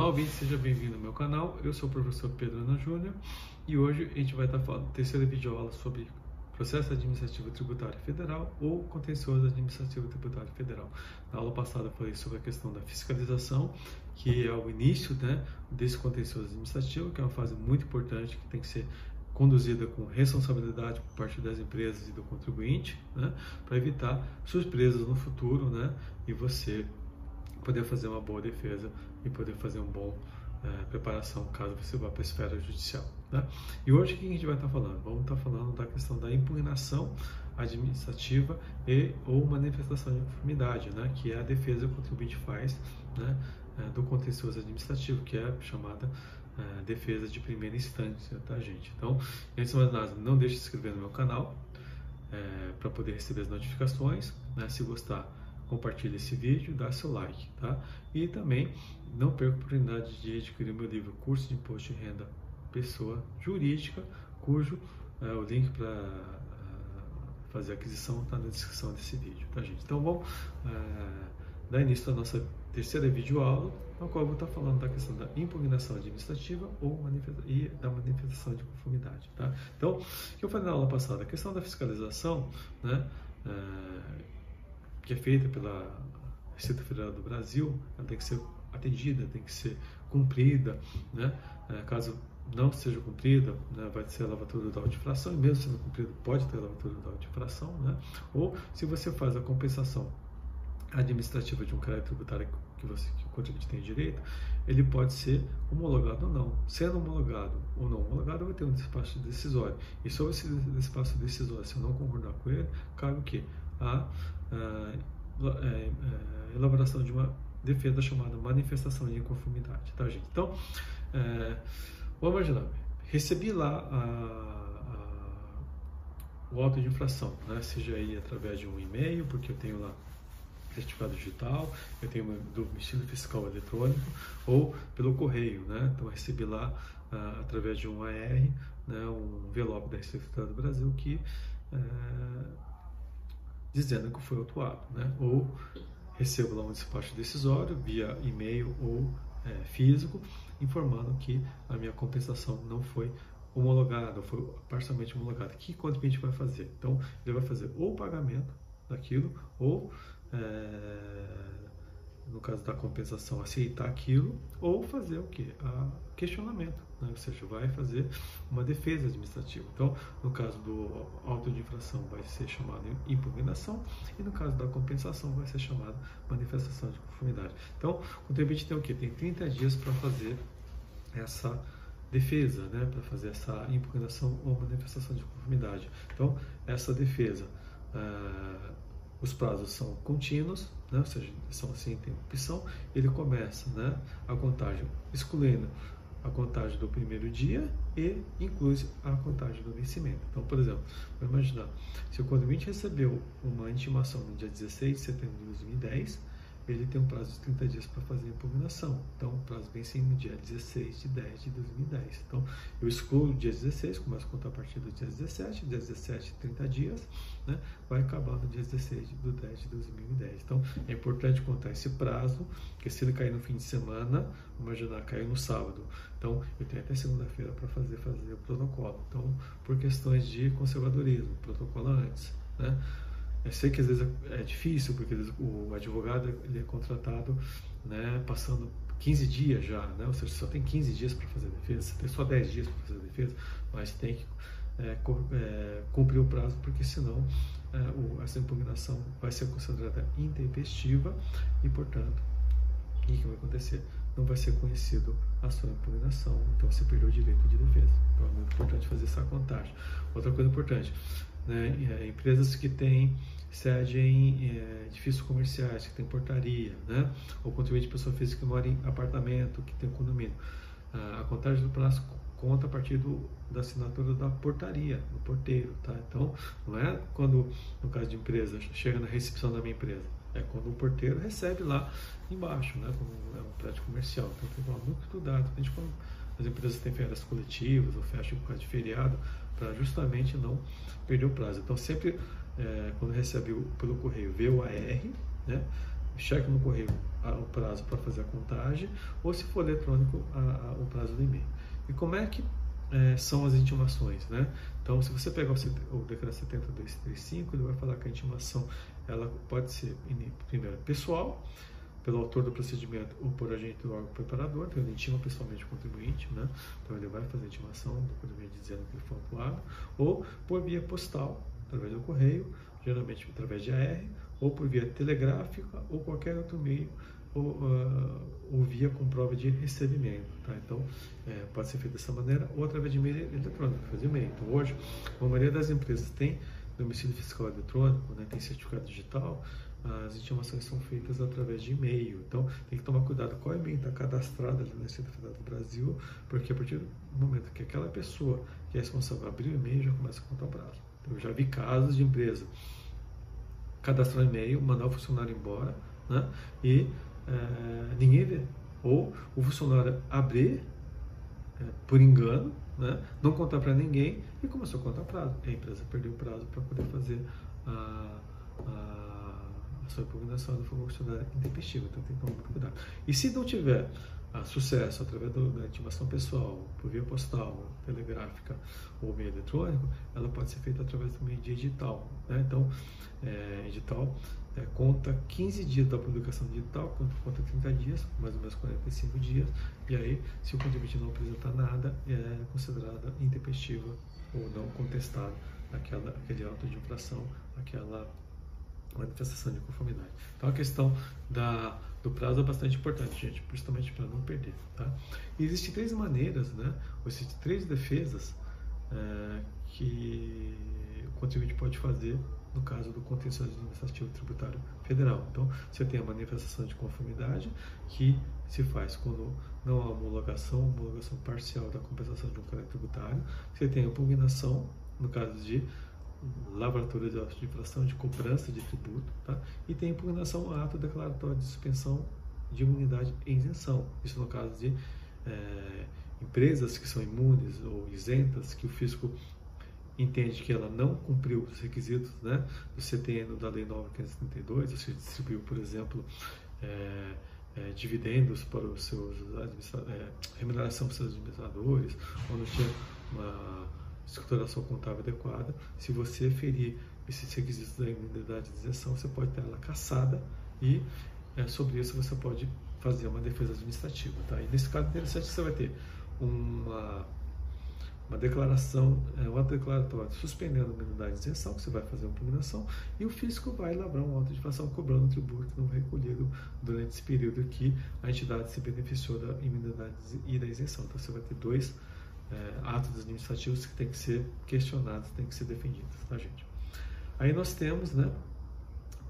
Olá, ouvinte, seja bem-vindo ao meu canal. Eu sou o professor Pedro Ana Júnior e hoje a gente vai estar falando terceira videoaula sobre processo administrativo tributário federal ou contencioso administrativo tributário federal. Na aula passada eu falei sobre a questão da fiscalização, que é o início né, desse contencioso administrativo, que é uma fase muito importante que tem que ser conduzida com responsabilidade por parte das empresas e do contribuinte, né, para evitar surpresas no futuro né, e você poder fazer uma boa defesa e poder fazer uma boa é, preparação caso você vá para a esfera judicial. Né? E hoje o que a gente vai estar falando? Vamos estar falando da questão da impugnação administrativa e ou manifestação de conformidade, né? que é a defesa que o contribuinte faz né? É, do contencioso administrativo, que é chamada é, defesa de primeira instância, tá, gente? Então, antes de mais nada, não deixe de se inscrever no meu canal para poder receber as notificações. Né? Se gostar, compartilhe esse vídeo, dá seu like, tá? E também não perca a oportunidade de adquirir meu livro Curso de Imposto de Renda Pessoa Jurídica, cujo é, o link para é, fazer a aquisição está na descrição desse vídeo, tá gente? Então vamos é, dar início à nossa terceira videoaula, na qual eu vou estar falando da questão da impugnação administrativa ou e da manifestação de conformidade, tá? Então, o que eu falei na aula passada, a questão da fiscalização, né? É, que é feita pela Receita Federal do Brasil, ela tem que ser atendida, tem que ser cumprida, né? É, caso não seja cumprida, né, vai ser a lavatura da infração, e mesmo sendo cumprida, pode ter a lavatura da infração, né? Ou se você faz a compensação administrativa de um crédito tributário que, você, que o contribuinte tem direito, ele pode ser homologado ou não. Sendo homologado ou não homologado, vai ter um despacho decisório. E sobre esse despacho decisório, se eu não concordar com ele, cabe o quê? A é, é, elaboração de uma defesa chamada manifestação de inconformidade, tá, gente? Então, é, vamos imaginar, recebi lá a, a, o auto de infração, né? seja aí através de um e-mail, porque eu tenho lá certificado digital, eu tenho do domicílio fiscal eletrônico, ou pelo correio, né? Então, recebi lá uh, através de um AR, né, um envelope da Receita do Brasil que uh, dizendo que foi autuado, né? Ou recebo lá um despacho decisório via e-mail ou é, físico, informando que a minha compensação não foi homologada, foi parcialmente homologada. O que o contribuinte vai fazer? Então, ele vai fazer ou o pagamento daquilo, ou é, no caso da compensação, aceitar aquilo ou fazer o que? Questionamento, né? ou seja, vai fazer uma defesa administrativa. Então, no caso do auto de infração, vai ser chamado impugnação e no caso da compensação, vai ser chamado manifestação de conformidade. Então, o contribuinte tem o que? Tem 30 dias para fazer essa defesa, né? para fazer essa impugnação ou manifestação de conformidade. Então, essa defesa. Uh, os prazos são contínuos, né? ou seja, são sem interrupção, ele começa né, a contagem excluindo a contagem do primeiro dia e inclui a contagem do vencimento. Então, por exemplo, vamos imaginar, se o contribuinte recebeu uma intimação no dia 16 de setembro de 2010, ele tem um prazo de 30 dias para fazer a impugnação. Então, o prazo vence no dia 16 de 10 de 2010. Então, eu excluo o dia 16, começo a contar a partir do dia 17, dia 17, 30 dias, né? vai acabar no dia 16 de 10 de 2010. Então, é importante contar esse prazo, porque se ele cair no fim de semana, imaginar, caiu no sábado. Então, eu tenho até segunda-feira para fazer, fazer o protocolo. Então, por questões de conservadorismo, protocolo antes, né? Eu sei que às vezes é difícil, porque o advogado ele é contratado né, passando 15 dias já, né? ou seja, só tem 15 dias para fazer a defesa, você tem só 10 dias para fazer a defesa, mas tem que é, é, cumprir o prazo, porque senão é, o, essa impugnação vai ser considerada intempestiva e, portanto, o que vai acontecer? Não vai ser conhecido a sua impugnação, então você perdeu o direito de defesa. Então é muito importante fazer essa contagem. Outra coisa importante, né? É, empresas que têm sede em é, edifícios comerciais, que tem portaria, né? ou contribuinte de pessoa física que mora em apartamento, que tem condomínio. a contagem do prazo conta a partir do, da assinatura da portaria, do porteiro, tá? Então, não é quando, no caso de empresa, chega na recepção da minha empresa, é quando o porteiro recebe lá embaixo, né? Quando é um prédio comercial. Então, tem que tomar muito cuidado, principalmente quando as empresas têm férias coletivas ou fecham por causa de feriado, para justamente não perder o prazo. Então, sempre é, quando recebe pelo correio, vê o AR, né? cheque no correio o prazo para fazer a contagem, ou se for eletrônico, a, a, o prazo do e-mail. E como é que é, são as intimações, né? Então, se você pegar o, o decreto 70235, ele vai falar que a intimação ela pode ser, primeiro, pessoal, pelo autor do procedimento ou por agente do órgão preparador, então ele intima pessoalmente o contribuinte, né? então ele vai fazer a intimação do contribuinte dizendo que ele foi autuado, ou por via postal, através do correio, geralmente através de AR, ou por via telegráfica ou qualquer outro meio, ou, ou via com prova de recebimento. Tá? Então, é, pode ser feito dessa maneira, ou através de e-mail eletrônico, fazer e-mail. Então, hoje, a maioria das empresas tem domicílio fiscal eletrônico, né, tem certificado digital, as intimações são feitas através de e-mail. Então, tem que tomar cuidado qual e-mail está cadastrado ali na Receita Federal do Brasil, porque a partir do momento que aquela pessoa que é responsável abrir o e-mail, já começa a contar o prazo. Eu já vi casos de empresa cadastrar e-mail, mandar o funcionário embora, né? E ninguém vê. Ou o funcionário abrir é, por engano, né? não contar para ninguém e começou a contar prazo. A empresa perdeu o prazo para poder fazer a, a, a sua impugnação do funcionário intempestivo. Então tem que tomar muito cuidado. E se não tiver a sucesso através do, da intimação pessoal, por via postal, telegráfica ou meio eletrônico, ela pode ser feita através do meio de. Né? Então, é, é, conta 15 dias da publicação digital, conta 30 dias, mais ou menos 45 dias, e aí, se o contribuinte não apresentar nada, é considerada intempestiva ou não contestada aquela, aquele auto de infração, aquela manifestação de conformidade. Então, a questão da do prazo é bastante importante, gente, justamente para não perder. Tá? E existem três maneiras, né? ou existem três defesas é, que o contribuinte pode fazer no caso do contencioso administrativo tributário federal. Então, você tem a manifestação de conformidade, que se faz quando não há homologação, homologação parcial da compensação de um crédito tributário. Você tem a impugnação, no caso de lavratura de auto de infração de cobrança de tributo, tá? e tem impugnação ato declaratório de suspensão de imunidade e isenção. Isso no caso de é, empresas que são imunes ou isentas, que o fisco entende que ela não cumpriu os requisitos né, do CTN da Lei 9532, ou seja, distribuiu, por exemplo, é, é, dividendos para os seus é, remuneração para os seus administradores, ou não tinha uma escrituração contábil adequada. Se você ferir esses requisitos da imunidade de isenção, você pode ter ela caçada e é, sobre isso você pode fazer uma defesa administrativa. Tá? E nesse caso interessante você vai ter uma, uma declaração, é, um ato declaratório suspendendo a imunidade de isenção, que você vai fazer uma impugnação, e o fisco vai elaborar um auto de infração cobrando o tributo não recolhido durante esse período que a entidade se beneficiou da imunidade e da isenção. Então você vai ter dois é, atos administrativos que têm que ser questionados, têm que ser defendidos, tá, gente? Aí nós temos, né,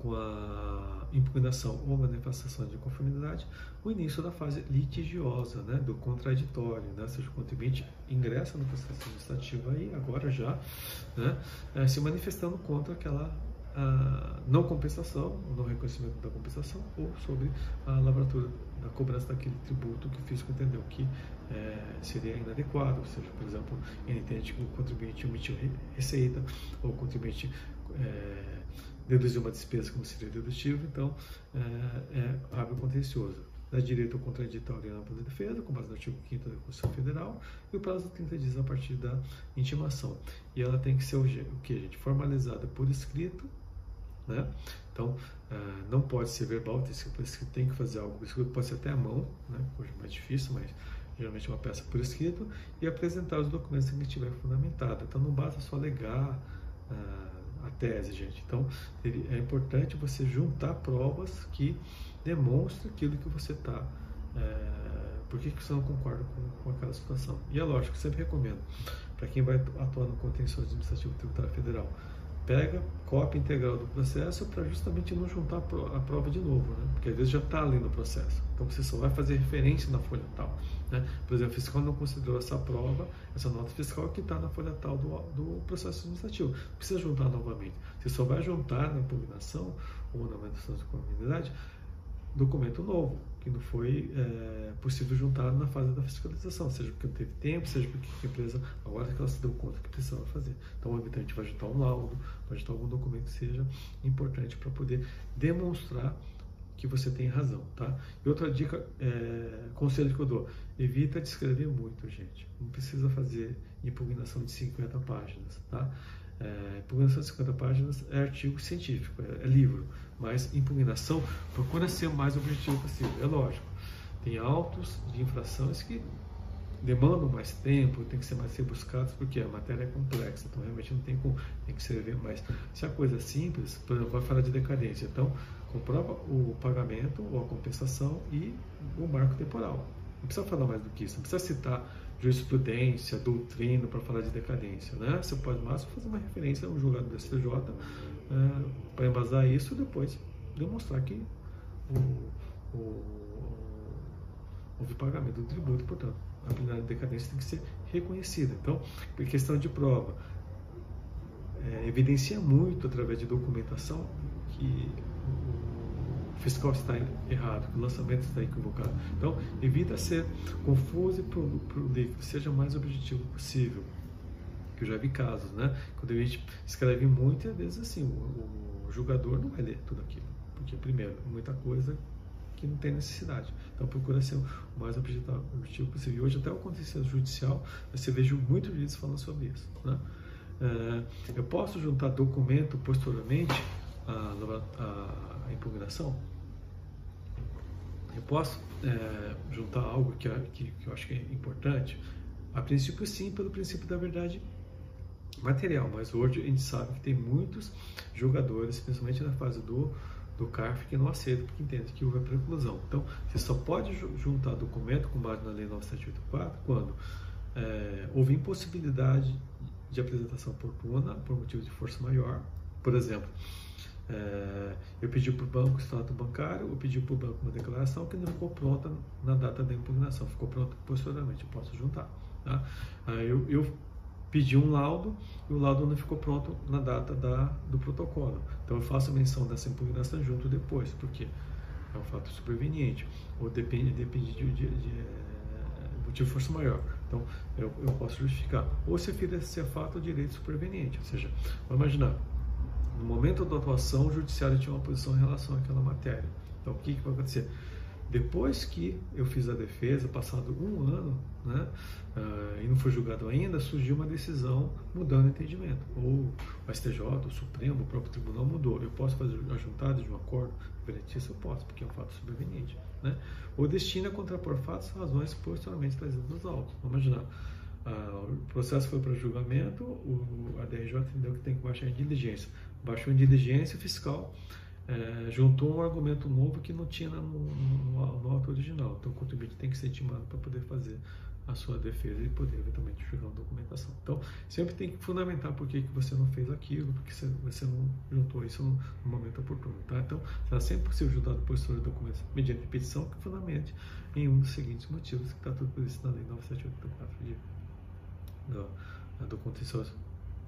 com a impugnação ou manifestação de conformidade, o início da fase litigiosa, né, do contraditório, né, seja, o contribuinte ingressa no processo administrativo aí, agora já, né, é, se manifestando contra aquela a não compensação, não reconhecimento da compensação, ou sobre a lavratura da cobrança daquele tributo que o fisco entendeu que é, seria inadequado, ou seja, por exemplo, ele entende que o contribuinte omitiu receita, ou o contribuinte é, deduziu uma despesa como seria dedutível, então é, é hábil contencioso. Dá direito ao contraditório e ampla defesa, com base no artigo 5 da Constituição Federal, e o prazo de 30 dias a partir da intimação. E ela tem que ser o, que, gente? Formalizada por escrito, né? Então, uh, não pode ser verbal, tem que, tem que fazer algo por escrito, pode ser até à mão, né? hoje é mais difícil, mas geralmente é uma peça por escrito, e apresentar os documentos que estiver fundamentado. Então, não basta só alegar uh, a tese, gente. Então, é importante você juntar provas que demonstrem aquilo que você está. É, por que, que você não concorda com, com aquela situação? E é lógico, sempre recomendo, para quem vai atuar no contencioso administrativo tributário federal, pega cópia integral do processo para justamente não juntar a prova de novo, né? porque às vezes já está ali no processo. Então você só vai fazer referência na folha tal. Né? Por exemplo, o fiscal não considerou essa prova, essa nota fiscal que está na folha tal do, do processo administrativo. Precisa juntar novamente. Você só vai juntar na impugnação ou na manifestação de comunidade documento novo, que não foi é, possível juntar na fase da fiscalização, seja porque não teve tempo, seja porque a empresa, agora que ela se deu conta que precisava fazer. Então, o habitante vai juntar um laudo, vai juntar algum documento que seja importante para poder demonstrar que você tem razão, tá? E outra dica, é, conselho que eu dou, evita de escrever muito, gente. Não precisa fazer impugnação de 50 páginas, tá? É, impugnação de 50 páginas é artigo científico, é, é livro, mas impugnação procura ser o mais objetivo possível. É lógico, tem autos de infrações que demandam mais tempo, tem que ser mais rebuscados, porque a matéria é complexa, então realmente não tem como, tem que escrever mais. Se a coisa é simples, por exemplo, vai falar de decadência, então comprova o pagamento ou a compensação e o marco temporal. Não precisa falar mais do que isso, não precisa citar jurisprudência, doutrina para falar de decadência. Né? Você pode mais fazer uma referência a um julgado do STJ é, para embasar isso e depois demonstrar que o, o, houve pagamento do tributo, portanto, a penalidade de decadência tem que ser reconhecida. Então, por questão de prova, é, evidencia muito através de documentação que o fiscal está errado, que o lançamento está equivocado. Então, evita ser confuso e prolixo, seja o mais objetivo possível. Que eu já vi casos, né? Quando a gente escreve muito, às vezes assim, o, o julgador não vai ler tudo aquilo. Porque, primeiro, muita coisa que não tem necessidade. Então procura ser o mais objetivo possível. Hoje até o contencioso judicial, você vejo muitos juízes falando sobre isso. Né? É, eu posso juntar documento posteriormente à, à impugnação? Eu posso é, juntar algo que, que, que eu acho que é importante? A princípio sim, pelo princípio da verdade material, mas hoje a gente sabe que tem muitos jogadores, principalmente na fase do, do CARF, que não aceita porque entende que houve a preclusão. Então, você só pode juntar documento com base na Lei 9784 quando é, houve impossibilidade de apresentação oportuna por motivo de força maior. Por exemplo, é, eu pedi para o banco o extrato bancário, eu pedi para o banco uma declaração que não ficou pronta na data da impugnação, ficou pronta posteriormente, eu posso juntar. Tá? eu, eu pedi um laudo e o laudo não ficou pronto na data da, do protocolo. Então eu faço menção dessa impugnação junto depois, porque é um fato superveniente, ou depende, depende de, de, de, de motivo de força maior. Então eu, eu posso justificar. Ou se esse fato direito superveniente, ou seja, vamos imaginar, no momento da atuação, o judiciário tinha uma posição em relação àquela matéria. Então, o que, que vai acontecer? Depois que eu fiz a defesa, passado um ano, né, uh, e não foi julgado ainda, surgiu uma decisão mudando o entendimento. Ou o STJ, o Supremo, o próprio tribunal mudou. Eu posso fazer a juntada de um acordo veritício? Eu posso, porque é um fato superveniente. Né? Ou destina a contrapor fatos razões posteriormente trazidas nos autos. Vamos imaginar. Uh, o processo foi para julgamento, o, a DRJ entendeu que tem que baixar em diligência baixou em diligência fiscal, é, juntou um argumento novo que não tinha no, no, no auto original. Então, o contribuinte tem que ser intimado para poder fazer a sua defesa e poder eventualmente julgar uma documentação. Então, sempre tem que fundamentar por que, você não fez aquilo, porque você não juntou isso no, no momento oportuno. Tá? Então, será sempre possível juntar o postura de documentos mediante petição que fundamente em um dos seguintes motivos, que está tudo previsto na Lei 9784 de, do, do contencioso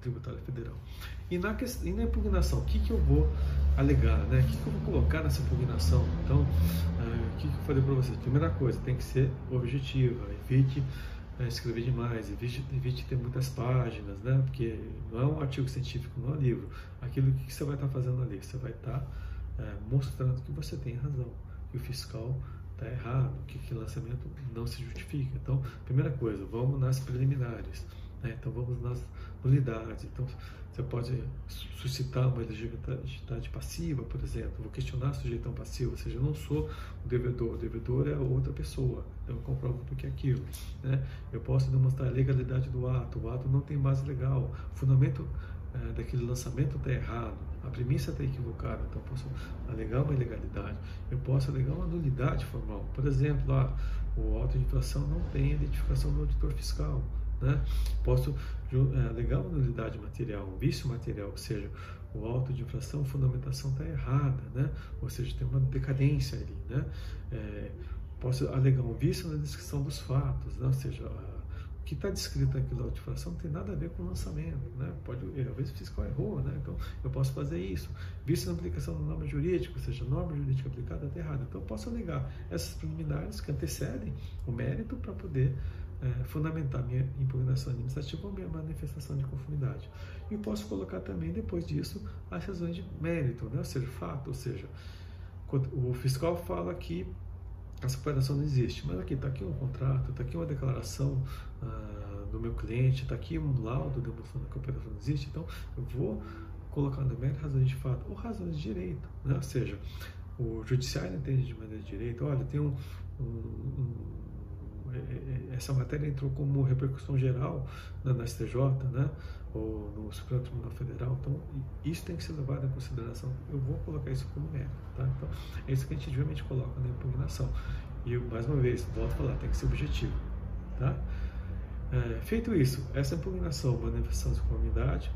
tributária federal. E na, e na impugnação, o que, que eu vou alegar, né? o que, que eu vou colocar nessa impugnação? Então, uh, o que, que eu falei para vocês? Primeira coisa, tem que ser objetiva, evite uh, escrever demais, evite, evite ter muitas páginas, né? porque não é um artigo científico, não é um livro. Aquilo que, você vai estar tá fazendo ali? Você vai estar tá, uh, mostrando que você tem razão, que o fiscal está errado, que aquele lançamento não se justifica. Então, primeira coisa, vamos nas preliminares. Né? Então, vamos nas nulidades. Então, você pode suscitar uma elegibilidade passiva, por exemplo. Vou questionar a sujeitão passiva, ou seja, eu não sou o devedor, o devedor é outra pessoa. Eu comprovo porque é aquilo. Né? Eu posso demonstrar a legalidade do ato, o ato não tem base legal, o fundamento é, daquele lançamento está errado, a premissa está equivocada, então eu posso alegar uma ilegalidade. Eu posso alegar uma nulidade formal. Por exemplo, lá, o auto de infração não tem identificação do auditor fiscal. Né? Posso é, alegar uma nulidade material, um vício material, ou seja, o auto de infração, a fundamentação está errada, né? ou seja, tem uma decadência ali. Né? É, posso alegar um vício na descrição dos fatos, né? ou seja, o que está descrito aqui na auto de infração não tem nada a ver com o lançamento. Né? Pode, às vezes o fiscal errou, né? então eu posso fazer isso. Vício na aplicação da norma jurídica, ou seja, a norma jurídica aplicada está errada. Então eu posso alegar essas preliminares que antecedem o mérito para poder é, fundamentar minha impugnação administrativa ou minha manifestação de conformidade. E posso colocar também, depois disso, as razões de mérito, né? ou seja, fato, ou seja, o fiscal fala que essa cooperação não existe, mas aqui está aqui um contrato, está aqui uma declaração ah, do meu cliente, está aqui um laudo demonstrando que a cooperação não existe, então eu vou colocar no mérito razões de fato ou razões de direito, né? ou seja, o judiciário entende de maneira de direito, olha, tem um, um, um essa matéria entrou como repercussão geral na, na STJ, né? ou no Supremo Tribunal Federal. Então, isso tem que ser levado em consideração. Eu vou colocar isso como mérito. Tá? Então, é isso que a gente geralmente coloca na impugnação. E, mais uma vez, volto a falar, tem que ser objetivo. Tá? É, feito isso, essa impugnação, manifestação de conformidade,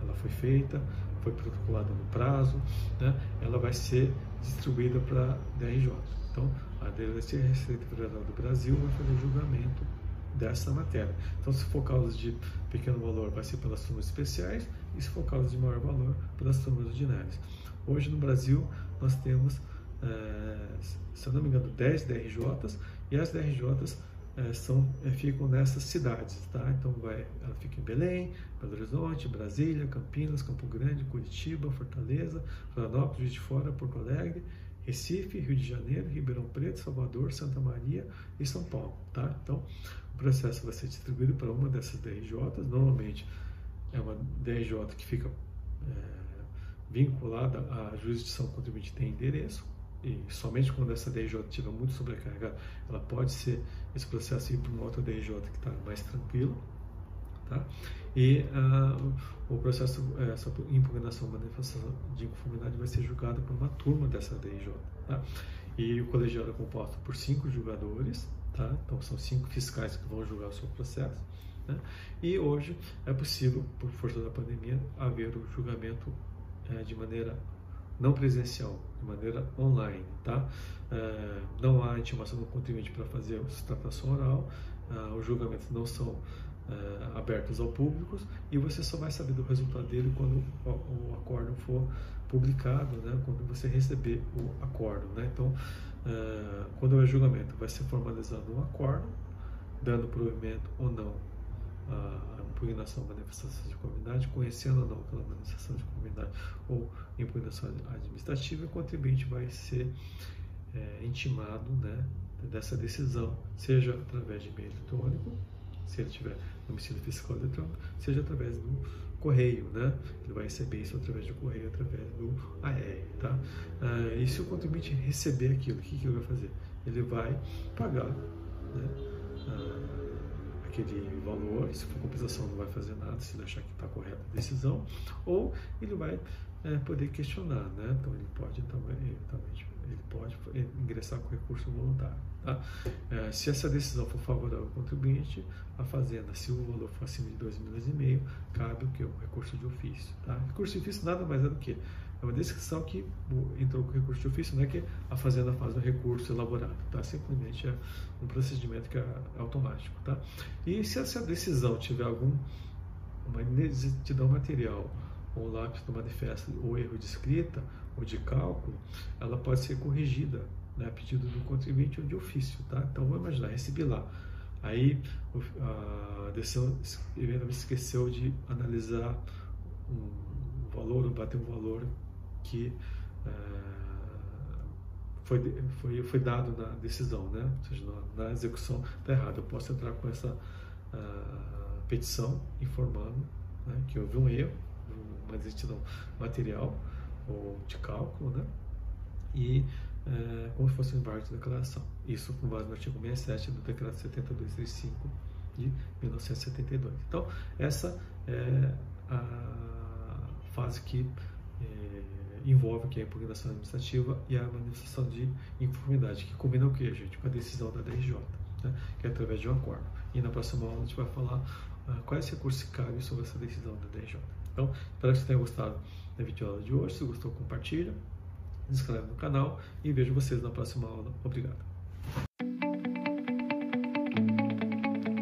ela foi feita, foi protocolada no prazo, né? ela vai ser distribuída para a DRJ. Então, a Delegacia Receita Federal do Brasil vai fazer julgamento dessa matéria. Então, se for causa de pequeno valor, vai ser pelas turmas especiais, e se for causa de maior valor, pelas turmas ordinárias. Hoje no Brasil, nós temos, é, se eu não me engano, 10 DRJs, e as DRJs é, são, é, ficam nessas cidades, tá? Então, vai, ela fica em Belém, Belo Horizonte, Brasília, Campinas, Campo Grande, Curitiba, Fortaleza, Florianópolis, de Fora, Porto Alegre, Recife, Rio de Janeiro, Ribeirão Preto, Salvador, Santa Maria e São Paulo, tá? Então, processo vai ser distribuído para uma dessas DRJs, normalmente é uma DRJ que fica é, vinculada à jurisdição contribuinte tem endereço, e somente quando essa DRJ estiver muito sobrecarregada, ela pode ser esse processo ir para uma outra DRJ que está mais tranquilo, tá? E uh, o processo, essa impugnação, manifestação de inconformidade vai ser julgada por uma turma dessa DRJ, tá? E o colegiado é composto por cinco julgadores, Tá? Então, são cinco fiscais que vão julgar o seu processo. Né? E hoje é possível, por força da pandemia, haver o julgamento é, de maneira não presencial, de maneira online. Tá? É, não há intimação do contribuinte para fazer a sustentação oral, é, os julgamentos não são é, abertos ao público e você só vai saber do resultado dele quando o, o acordo for publicado, né? quando você receber o acordo. Né? Então, é, quando o julgamento vai ser formalizado um acordo, dando provimento ou não a impugnação manifestação de comunidade, conhecendo ou não pela manifestação de comunidade ou impugnação administrativa, o contribuinte vai ser é, intimado né, dessa decisão, seja através de e-mail eletrônico, se ele tiver domicílio fiscal eletrônico, seja através do correio, né? Ele vai receber isso através do correio, através do AR, tá? Ah, e se o contribuinte receber aquilo, o que, que ele vai fazer? Ele vai pagar, né? Ah, aquele valor, se for compensação não vai fazer nada, se ele achar que está correta a decisão, ou ele vai é, poder questionar, né? Então ele pode também, também ele pode ingressar com recurso voluntário. Tá? É, se essa decisão for favorável ao contribuinte, a Fazenda, se o valor for acima de 2 milhões e meio, cabe o que? O recurso de ofício. Tá? Recurso de ofício nada mais é do que é uma descrição que entrou com recurso de ofício, não é que a Fazenda faz um recurso elaborado, tá? simplesmente é um procedimento que é automático. Tá? E se essa decisão tiver algum uma inexatidão material ou lápis do manifesto ou erro de escrita ou de cálculo, ela pode ser corrigida né, a pedido do contribuinte ou de ofício. Tá? Então, vamos imaginar, recebi lá. Aí a decisão esqueceu de analisar um valor ou bater um valor que é, foi, foi, foi dado na decisão, né? ou seja, na, na execução está errado. Eu posso entrar com essa uh, petição informando né, que houve um erro, uma exatidão material ou de cálculo, né? e é, como se fosse um embargo de declaração. Isso com base no artigo 67 do Decreto 7235 de 1972. Então, essa é a fase que é, envolve que é a impugnação administrativa e a manifestação de inconformidade, que combina o que, gente? Com a decisão da DRJ, né? que é através de um acordo. E na próxima aula a gente vai falar uh, quais recursos cabem sobre essa decisão da DRJ. Então, espero que você tenha gostado da videoaula de hoje. Se gostou, compartilha, se inscreve no canal e vejo vocês na próxima aula. Obrigado.